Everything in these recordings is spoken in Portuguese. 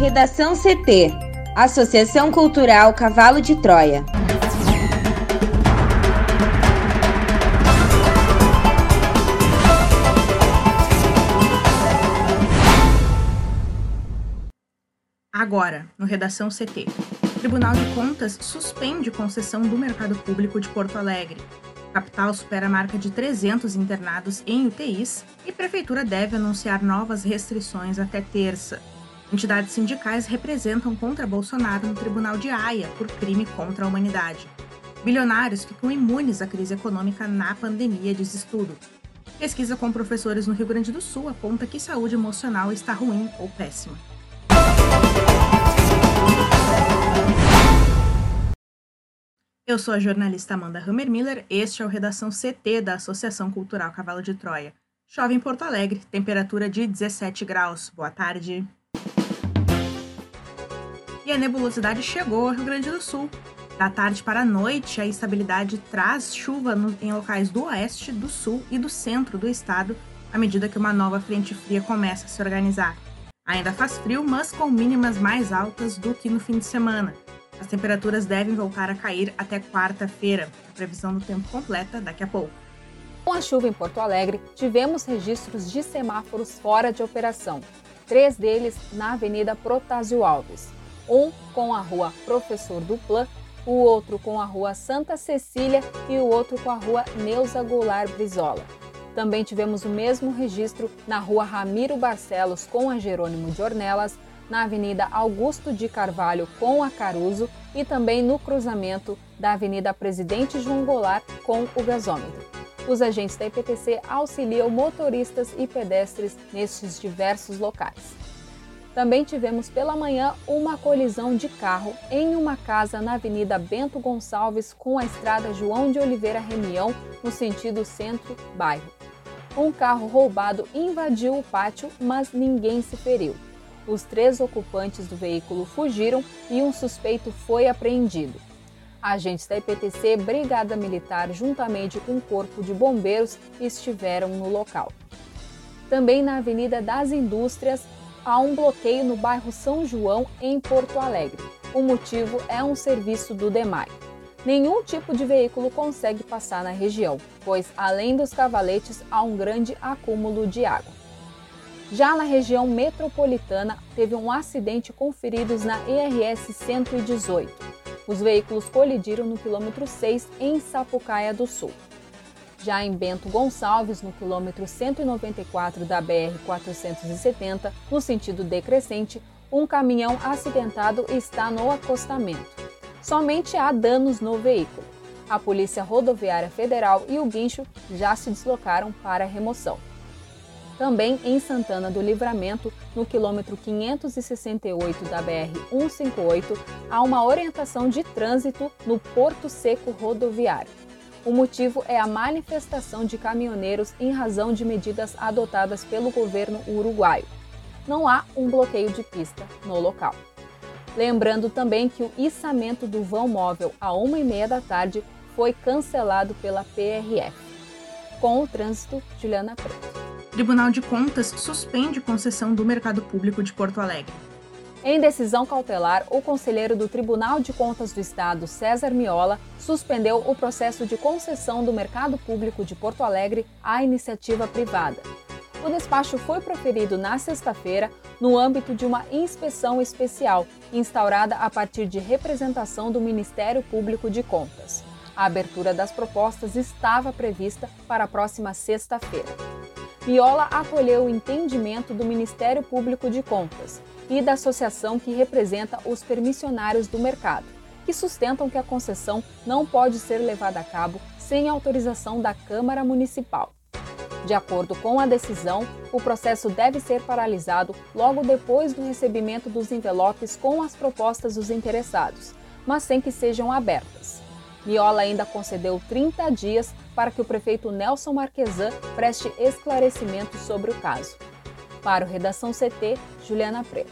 Redação CT Associação Cultural Cavalo de Troia. Agora, no Redação CT. Tribunal de Contas suspende concessão do mercado público de Porto Alegre. Capital supera a marca de 300 internados em UTIs e Prefeitura deve anunciar novas restrições até terça. Entidades sindicais representam contra Bolsonaro no Tribunal de Haia por crime contra a humanidade. Bilionários ficam imunes à crise econômica na pandemia, diz estudo. Pesquisa com professores no Rio Grande do Sul aponta que saúde emocional está ruim ou péssima. Eu sou a jornalista Amanda Hammermiller, este é o Redação CT da Associação Cultural Cavalo de Troia. Chove em Porto Alegre, temperatura de 17 graus. Boa tarde. A nebulosidade chegou ao Rio Grande do Sul. Da tarde para a noite, a instabilidade traz chuva no, em locais do oeste, do sul e do centro do estado, à medida que uma nova frente fria começa a se organizar. Ainda faz frio, mas com mínimas mais altas do que no fim de semana. As temperaturas devem voltar a cair até quarta-feira. A previsão do tempo completa daqui a pouco. Com a chuva em Porto Alegre, tivemos registros de semáforos fora de operação. Três deles na Avenida Protásio Alves. Um com a Rua Professor Duplan, o outro com a Rua Santa Cecília e o outro com a Rua Neuza Goulart Brizola. Também tivemos o mesmo registro na Rua Ramiro Barcelos com a Jerônimo de Ornelas, na Avenida Augusto de Carvalho com a Caruso e também no cruzamento da Avenida Presidente João Goulart com o gasômetro. Os agentes da IPTC auxiliam motoristas e pedestres nestes diversos locais. Também tivemos pela manhã uma colisão de carro em uma casa na Avenida Bento Gonçalves com a estrada João de Oliveira Remião, no sentido centro-bairro. Um carro roubado invadiu o pátio, mas ninguém se feriu. Os três ocupantes do veículo fugiram e um suspeito foi apreendido. Agentes da IPTC, Brigada Militar, juntamente com o Corpo de Bombeiros, estiveram no local. Também na Avenida das Indústrias, há um bloqueio no bairro São João, em Porto Alegre. O motivo é um serviço do DEMAI. Nenhum tipo de veículo consegue passar na região, pois além dos cavaletes há um grande acúmulo de água. Já na região metropolitana, teve um acidente com feridos na ERS 118. Os veículos colidiram no quilômetro 6 em Sapucaia do Sul. Já em Bento Gonçalves, no quilômetro 194 da BR-470, no sentido decrescente, um caminhão acidentado está no acostamento. Somente há danos no veículo. A Polícia Rodoviária Federal e o guincho já se deslocaram para a remoção. Também em Santana do Livramento, no quilômetro 568 da BR-158, há uma orientação de trânsito no Porto Seco Rodoviário. O motivo é a manifestação de caminhoneiros em razão de medidas adotadas pelo governo uruguaio. Não há um bloqueio de pista no local. Lembrando também que o içamento do vão móvel a uma e meia da tarde foi cancelado pela PRF. Com o trânsito, Juliana Preto. Tribunal de Contas suspende concessão do mercado público de Porto Alegre. Em decisão cautelar, o conselheiro do Tribunal de Contas do Estado, César Miola, suspendeu o processo de concessão do mercado público de Porto Alegre à iniciativa privada. O despacho foi proferido na sexta-feira no âmbito de uma inspeção especial, instaurada a partir de representação do Ministério Público de Contas. A abertura das propostas estava prevista para a próxima sexta-feira. Viola acolheu o entendimento do Ministério Público de Contas e da associação que representa os permissionários do mercado, que sustentam que a concessão não pode ser levada a cabo sem autorização da Câmara Municipal. De acordo com a decisão, o processo deve ser paralisado logo depois do recebimento dos envelopes com as propostas dos interessados, mas sem que sejam abertas. Miola ainda concedeu 30 dias para que o prefeito Nelson Marquesan preste esclarecimento sobre o caso. Para o Redação CT, Juliana Preto.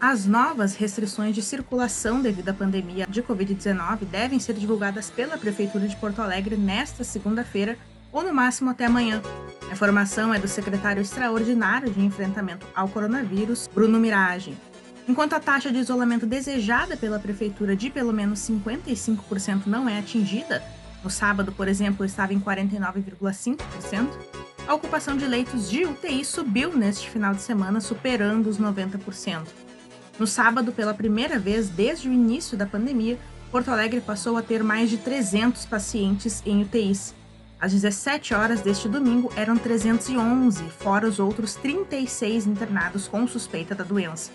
As novas restrições de circulação devido à pandemia de Covid-19 devem ser divulgadas pela Prefeitura de Porto Alegre nesta segunda-feira ou no máximo até amanhã. A informação é do secretário extraordinário de enfrentamento ao coronavírus, Bruno Mirage. Enquanto a taxa de isolamento desejada pela prefeitura de pelo menos 55% não é atingida, no sábado, por exemplo, estava em 49,5%, a ocupação de leitos de UTI subiu neste final de semana, superando os 90%. No sábado, pela primeira vez desde o início da pandemia, Porto Alegre passou a ter mais de 300 pacientes em UTIs. Às 17 horas deste domingo eram 311, fora os outros 36 internados com suspeita da doença.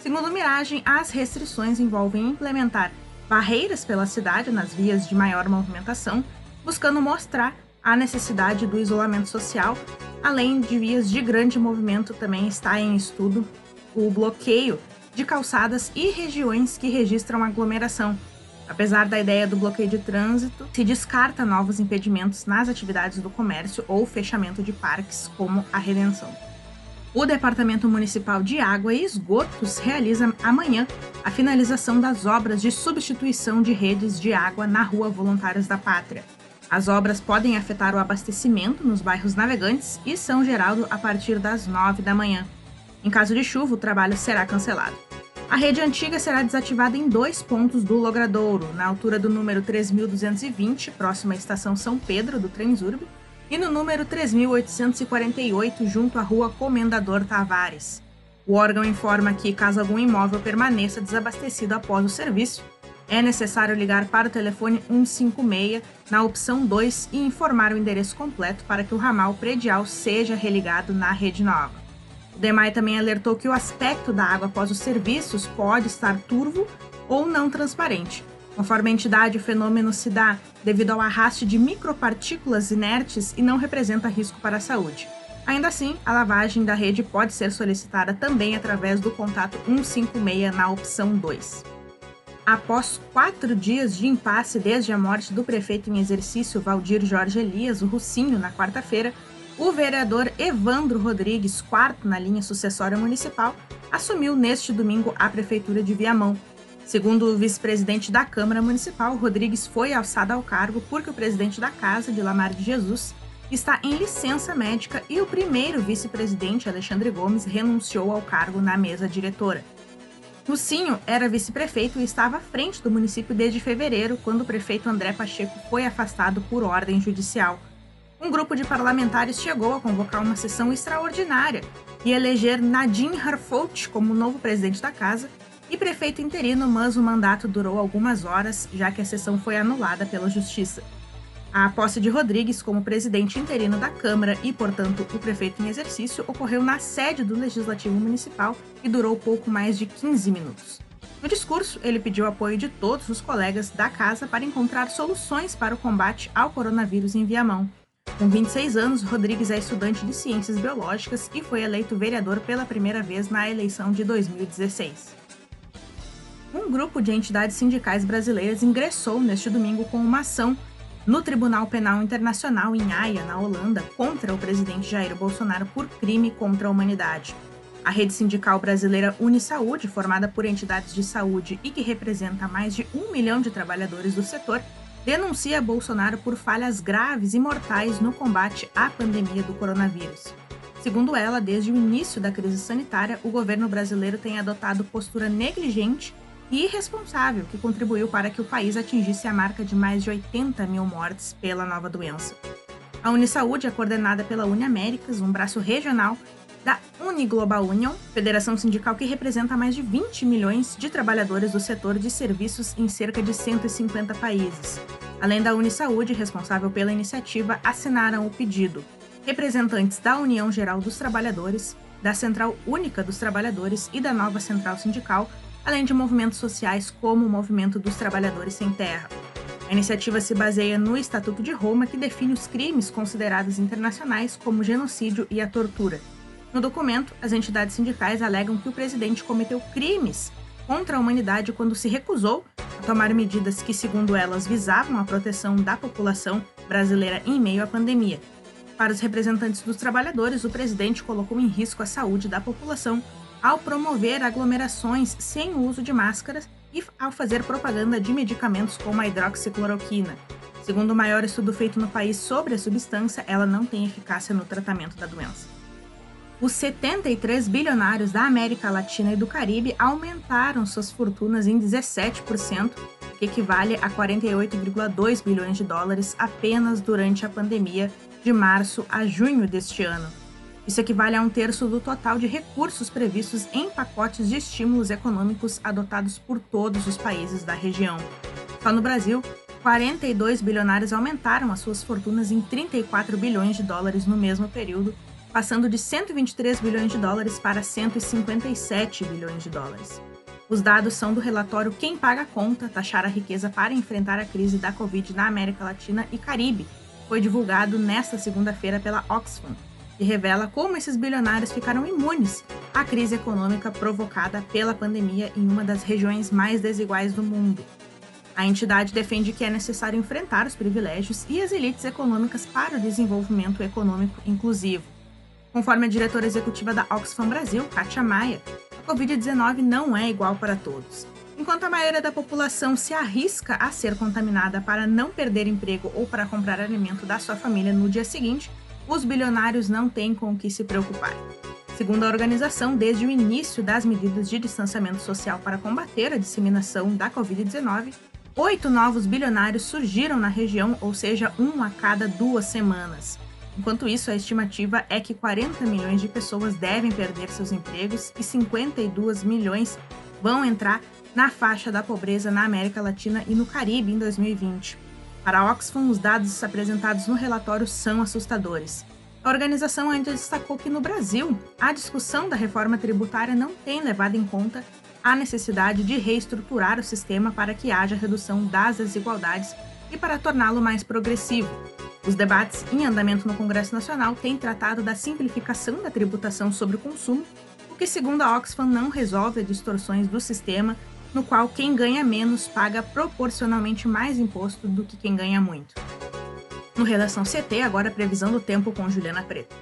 Segundo Miragem, as restrições envolvem implementar barreiras pela cidade nas vias de maior movimentação, buscando mostrar a necessidade do isolamento social, além de vias de grande movimento também está em estudo o bloqueio de calçadas e regiões que registram aglomeração. Apesar da ideia do bloqueio de trânsito, se descarta novos impedimentos nas atividades do comércio ou fechamento de parques, como a Redenção. O Departamento Municipal de Água e Esgotos realiza amanhã a finalização das obras de substituição de redes de água na Rua Voluntários da Pátria. As obras podem afetar o abastecimento nos bairros Navegantes e São Geraldo a partir das 9 da manhã. Em caso de chuva, o trabalho será cancelado. A rede antiga será desativada em dois pontos do Logradouro, na altura do número 3220, próxima à estação São Pedro do Transurb, e no número 3848, junto à rua Comendador Tavares. O órgão informa que, caso algum imóvel permaneça desabastecido após o serviço, é necessário ligar para o telefone 156 na opção 2 e informar o endereço completo para que o ramal predial seja religado na rede nova. O DEMAI também alertou que o aspecto da água após os serviços pode estar turvo ou não transparente, Conforme a entidade, o fenômeno se dá devido ao arraste de micropartículas inertes e não representa risco para a saúde. Ainda assim, a lavagem da rede pode ser solicitada também através do contato 156 na opção 2. Após quatro dias de impasse desde a morte do prefeito em exercício Valdir Jorge Elias, o Rucinho, na quarta-feira, o vereador Evandro Rodrigues, quarto na linha sucessória municipal, assumiu neste domingo a prefeitura de Viamão, Segundo o vice-presidente da Câmara Municipal, Rodrigues foi alçado ao cargo porque o presidente da Casa, de Lamar de Jesus, está em licença médica e o primeiro vice-presidente, Alexandre Gomes, renunciou ao cargo na mesa diretora. Lucinho era vice-prefeito e estava à frente do município desde fevereiro, quando o prefeito André Pacheco foi afastado por ordem judicial. Um grupo de parlamentares chegou a convocar uma sessão extraordinária e eleger Nadine Harfout como novo presidente da casa, e prefeito interino, mas o mandato durou algumas horas, já que a sessão foi anulada pela Justiça. A posse de Rodrigues como presidente interino da Câmara e, portanto, o prefeito em exercício ocorreu na sede do Legislativo Municipal e durou pouco mais de 15 minutos. No discurso, ele pediu apoio de todos os colegas da casa para encontrar soluções para o combate ao coronavírus em Viamão. Com 26 anos, Rodrigues é estudante de Ciências Biológicas e foi eleito vereador pela primeira vez na eleição de 2016 um grupo de entidades sindicais brasileiras ingressou neste domingo com uma ação no Tribunal Penal Internacional em Haia, na Holanda, contra o presidente Jair Bolsonaro por crime contra a humanidade. A rede sindical brasileira Unisaúde, formada por entidades de saúde e que representa mais de um milhão de trabalhadores do setor, denuncia Bolsonaro por falhas graves e mortais no combate à pandemia do coronavírus. Segundo ela, desde o início da crise sanitária, o governo brasileiro tem adotado postura negligente irresponsável que contribuiu para que o país atingisse a marca de mais de 80 mil mortes pela nova doença. A Unisaúde é coordenada pela Uniaméricas, um braço regional da Uniglobal Union, federação sindical que representa mais de 20 milhões de trabalhadores do setor de serviços em cerca de 150 países. Além da Unisaúde, responsável pela iniciativa, assinaram o pedido representantes da União Geral dos Trabalhadores, da Central Única dos Trabalhadores e da nova Central Sindical, além de movimentos sociais como o Movimento dos Trabalhadores Sem Terra. A iniciativa se baseia no Estatuto de Roma, que define os crimes considerados internacionais como genocídio e a tortura. No documento, as entidades sindicais alegam que o presidente cometeu crimes contra a humanidade quando se recusou a tomar medidas que, segundo elas, visavam a proteção da população brasileira em meio à pandemia. Para os representantes dos trabalhadores, o presidente colocou em risco a saúde da população ao promover aglomerações sem o uso de máscaras e ao fazer propaganda de medicamentos como a hidroxicloroquina. Segundo o maior estudo feito no país sobre a substância, ela não tem eficácia no tratamento da doença. os 73 bilionários da América Latina e do Caribe aumentaram suas fortunas em 17%, que equivale a 48,2 bilhões de dólares apenas durante a pandemia de março a junho deste ano. Isso equivale a um terço do total de recursos previstos em pacotes de estímulos econômicos adotados por todos os países da região. Só no Brasil, 42 bilionários aumentaram as suas fortunas em 34 bilhões de dólares no mesmo período, passando de 123 bilhões de dólares para 157 bilhões de dólares. Os dados são do relatório Quem Paga a Conta, Taxar a Riqueza para Enfrentar a Crise da Covid na América Latina e Caribe. Foi divulgado nesta segunda-feira pela Oxfam e revela como esses bilionários ficaram imunes à crise econômica provocada pela pandemia em uma das regiões mais desiguais do mundo. A entidade defende que é necessário enfrentar os privilégios e as elites econômicas para o desenvolvimento econômico inclusivo. Conforme a diretora executiva da Oxfam Brasil, Kátia Maia, a Covid-19 não é igual para todos. Enquanto a maioria da população se arrisca a ser contaminada para não perder emprego ou para comprar alimento da sua família no dia seguinte, os bilionários não têm com o que se preocupar. Segundo a organização, desde o início das medidas de distanciamento social para combater a disseminação da Covid-19, oito novos bilionários surgiram na região, ou seja, um a cada duas semanas. Enquanto isso, a estimativa é que 40 milhões de pessoas devem perder seus empregos e 52 milhões vão entrar na faixa da pobreza na América Latina e no Caribe em 2020. Para a Oxfam, os dados apresentados no relatório são assustadores. A organização ainda destacou que no Brasil, a discussão da reforma tributária não tem levado em conta a necessidade de reestruturar o sistema para que haja redução das desigualdades e para torná-lo mais progressivo, os debates em andamento no Congresso Nacional têm tratado da simplificação da tributação sobre o consumo, o que, segundo a Oxfam, não resolve as distorções do sistema, no qual quem ganha menos paga proporcionalmente mais imposto do que quem ganha muito. No Redação CT, agora a previsão do tempo com Juliana Preto.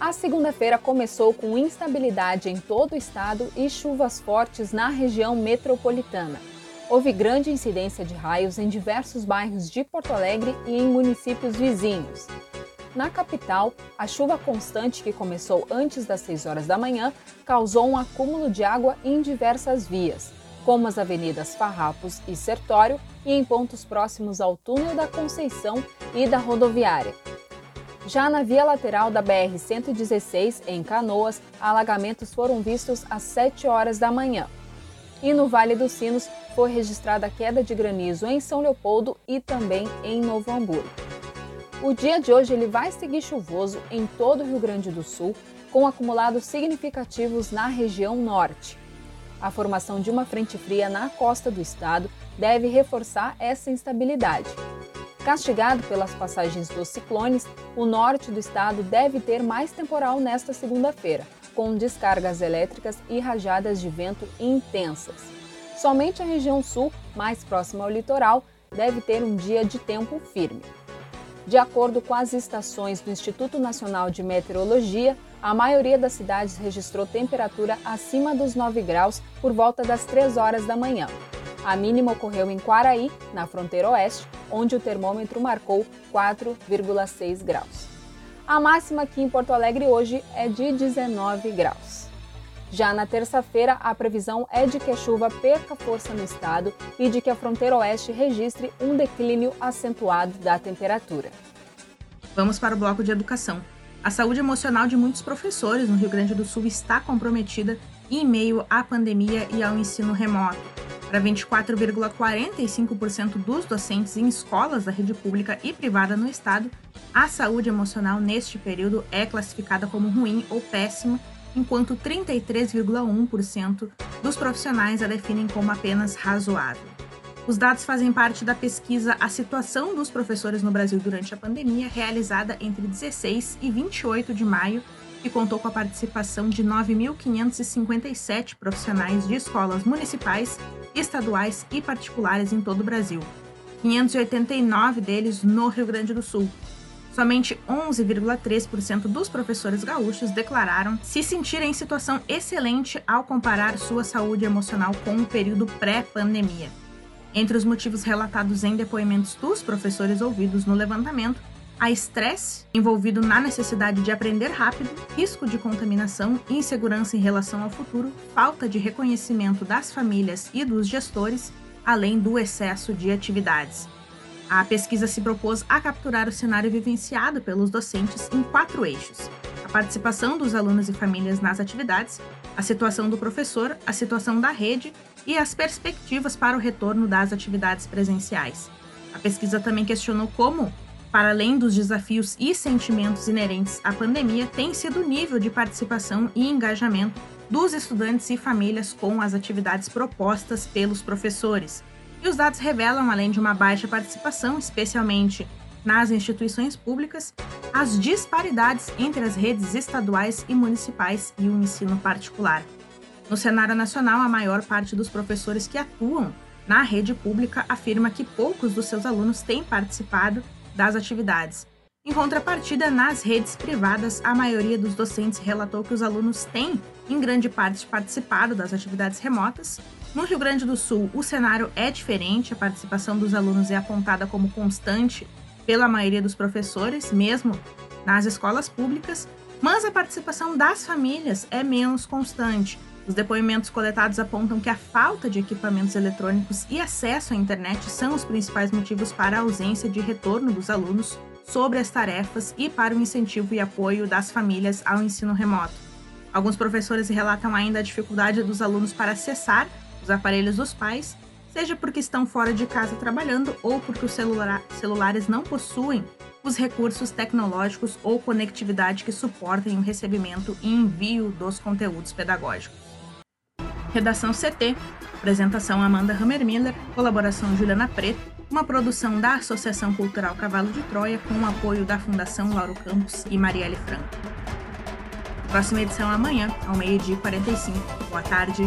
A segunda-feira começou com instabilidade em todo o estado e chuvas fortes na região metropolitana houve grande incidência de raios em diversos bairros de Porto Alegre e em municípios vizinhos. Na capital, a chuva constante que começou antes das 6 horas da manhã causou um acúmulo de água em diversas vias, como as avenidas Farrapos e Sertório e em pontos próximos ao túnel da Conceição e da rodoviária. Já na via lateral da BR-116, em Canoas, alagamentos foram vistos às 7 horas da manhã. E no Vale dos Sinos, foi registrada queda de granizo em São Leopoldo e também em Novo Hamburgo. O dia de hoje ele vai seguir chuvoso em todo o Rio Grande do Sul, com acumulados significativos na região norte. A formação de uma frente fria na costa do estado deve reforçar essa instabilidade. Castigado pelas passagens dos ciclones, o norte do estado deve ter mais temporal nesta segunda-feira, com descargas elétricas e rajadas de vento intensas. Somente a região sul, mais próxima ao litoral, deve ter um dia de tempo firme. De acordo com as estações do Instituto Nacional de Meteorologia, a maioria das cidades registrou temperatura acima dos 9 graus por volta das 3 horas da manhã. A mínima ocorreu em Quaraí, na fronteira oeste, onde o termômetro marcou 4,6 graus. A máxima aqui em Porto Alegre hoje é de 19 graus. Já na terça-feira, a previsão é de que a chuva perca força no estado e de que a fronteira oeste registre um declínio acentuado da temperatura. Vamos para o bloco de educação. A saúde emocional de muitos professores no Rio Grande do Sul está comprometida em meio à pandemia e ao ensino remoto. Para 24,45% dos docentes em escolas da rede pública e privada no estado, a saúde emocional neste período é classificada como ruim ou péssima enquanto 33,1% dos profissionais a definem como apenas razoável. Os dados fazem parte da pesquisa A Situação dos Professores no Brasil durante a Pandemia, realizada entre 16 e 28 de maio, que contou com a participação de 9.557 profissionais de escolas municipais, estaduais e particulares em todo o Brasil. 589 deles no Rio Grande do Sul, Somente 11,3% dos professores gaúchos declararam se sentirem em situação excelente ao comparar sua saúde emocional com o período pré-pandemia. Entre os motivos relatados em depoimentos dos professores ouvidos no levantamento, Há estresse envolvido na necessidade de aprender rápido, risco de contaminação, insegurança em relação ao futuro, falta de reconhecimento das famílias e dos gestores, além do excesso de atividades. A pesquisa se propôs a capturar o cenário vivenciado pelos docentes em quatro eixos: a participação dos alunos e famílias nas atividades, a situação do professor, a situação da rede e as perspectivas para o retorno das atividades presenciais. A pesquisa também questionou como para além dos desafios e sentimentos inerentes à pandemia, tem sido o nível de participação e engajamento dos estudantes e famílias com as atividades propostas pelos professores. E os dados revelam, além de uma baixa participação, especialmente nas instituições públicas, as disparidades entre as redes estaduais e municipais e o ensino particular. No cenário nacional, a maior parte dos professores que atuam na rede pública afirma que poucos dos seus alunos têm participado das atividades. Em contrapartida, nas redes privadas, a maioria dos docentes relatou que os alunos têm, em grande parte, participado das atividades remotas. No Rio Grande do Sul, o cenário é diferente, a participação dos alunos é apontada como constante pela maioria dos professores, mesmo nas escolas públicas, mas a participação das famílias é menos constante. Os depoimentos coletados apontam que a falta de equipamentos eletrônicos e acesso à internet são os principais motivos para a ausência de retorno dos alunos sobre as tarefas e para o incentivo e apoio das famílias ao ensino remoto. Alguns professores relatam ainda a dificuldade dos alunos para acessar os aparelhos dos pais, seja porque estão fora de casa trabalhando ou porque os celulares não possuem os recursos tecnológicos ou conectividade que suportem o recebimento e envio dos conteúdos pedagógicos. Redação CT, apresentação Amanda Hammermiller, colaboração Juliana Preto, uma produção da Associação Cultural Cavalo de Troia com o apoio da Fundação Lauro Campos e Marielle Franco. Próxima edição amanhã, ao meio-dia e 45. Boa tarde.